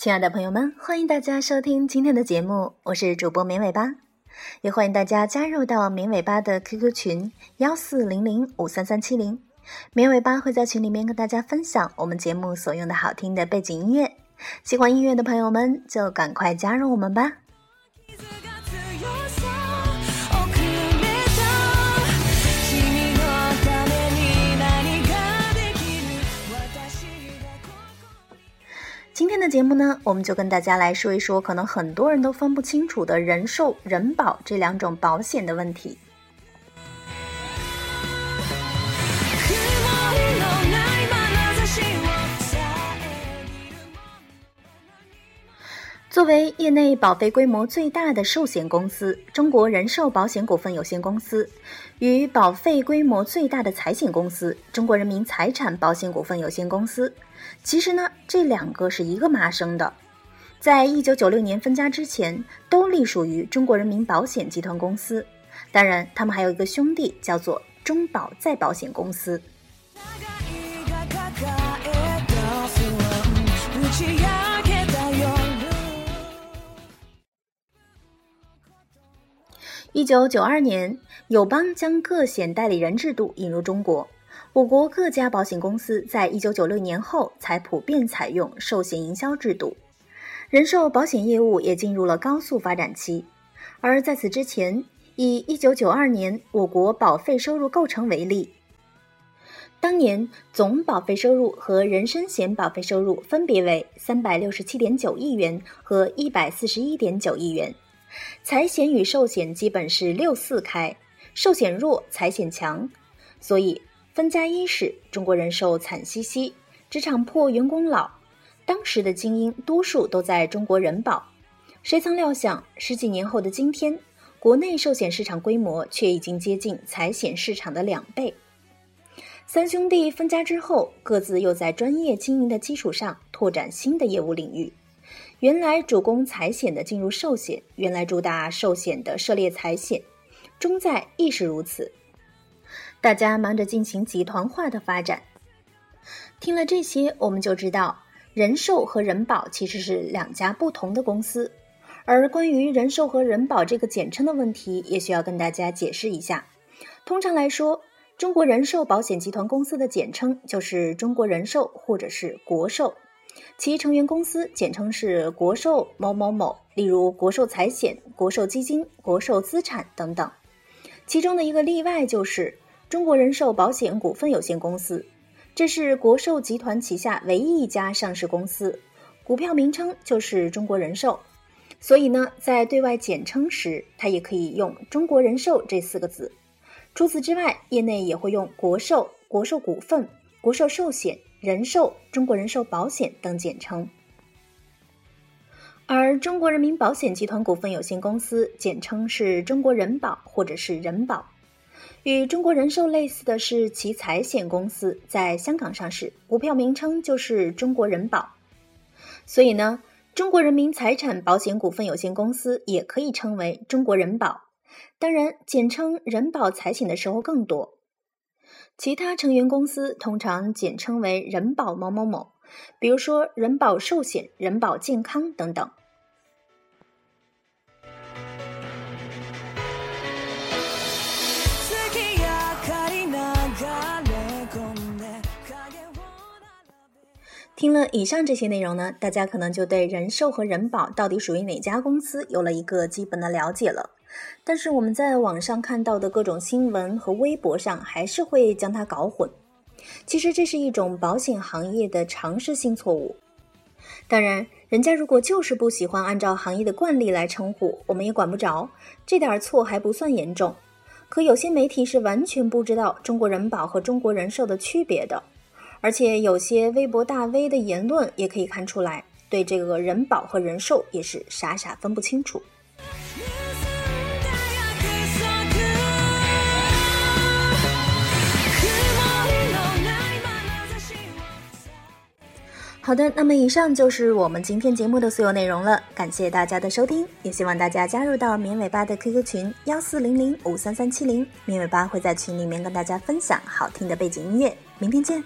亲爱的朋友们，欢迎大家收听今天的节目，我是主播绵尾巴，也欢迎大家加入到绵尾巴的 QQ 群幺四零零五三三七零，绵尾巴会在群里面跟大家分享我们节目所用的好听的背景音乐，喜欢音乐的朋友们就赶快加入我们吧。天的节目呢，我们就跟大家来说一说，可能很多人都分不清楚的人寿、人保这两种保险的问题。作为业内保费规模最大的寿险公司，中国人寿保险股份有限公司，与保费规模最大的财险公司中国人民财产保险股份有限公司。其实呢，这两个是一个妈生的，在一九九六年分家之前，都隶属于中国人民保险集团公司。当然，他们还有一个兄弟，叫做中保再保险公司。一九九二年，友邦将各险代理人制度引入中国。我国各家保险公司在一九九六年后才普遍采用寿险营销制度，人寿保险业务也进入了高速发展期。而在此之前，以一九九二年我国保费收入构成为例，当年总保费收入和人身险保费收入分别为三百六十七点九亿元和一百四十一点九亿元，财险与寿险基本是六四开，寿险弱，财险强，所以。分家伊始，中国人寿惨兮兮，职场破，员工老。当时的精英多数都在中国人保，谁曾料想十几年后的今天，国内寿险市场规模却已经接近财险市场的两倍。三兄弟分家之后，各自又在专业经营的基础上拓展新的业务领域。原来主攻财险的进入寿险，原来主打寿险的涉猎财险，中在亦是如此。大家忙着进行集团化的发展。听了这些，我们就知道人寿和人保其实是两家不同的公司。而关于人寿和人保这个简称的问题，也需要跟大家解释一下。通常来说，中国人寿保险集团公司的简称就是中国人寿或者是国寿，其成员公司简称是国寿某某某，例如国寿财险、国寿基金、国寿资产等等。其中的一个例外就是。中国人寿保险股份有限公司，这是国寿集团旗下唯一一家上市公司，股票名称就是中国人寿，所以呢，在对外简称时，它也可以用中国人寿这四个字。除此之外，业内也会用国寿、国寿股份、国寿寿险、人寿、中国人寿保险等简称。而中国人民保险集团股份有限公司简称是中国人保或者是人保。与中国人寿类似的是，其财险公司在香港上市，股票名称就是中国人保。所以呢，中国人民财产保险股份有限公司也可以称为中国人保。当然，简称人保财险的时候更多。其他成员公司通常简称为人保某某某，比如说人保寿险、人保健康等等。听了以上这些内容呢，大家可能就对人寿和人保到底属于哪家公司有了一个基本的了解了。但是我们在网上看到的各种新闻和微博上，还是会将它搞混。其实这是一种保险行业的常识性错误。当然，人家如果就是不喜欢按照行业的惯例来称呼，我们也管不着，这点错还不算严重。可有些媒体是完全不知道中国人保和中国人寿的区别的。而且有些微博大 V 的言论也可以看出来，对这个人保和人寿也是傻傻分不清楚。好的，那么以上就是我们今天节目的所有内容了，感谢大家的收听，也希望大家加入到绵尾巴的 QQ 群幺四零零五三三七零，绵尾巴会在群里面跟大家分享好听的背景音乐，明天见。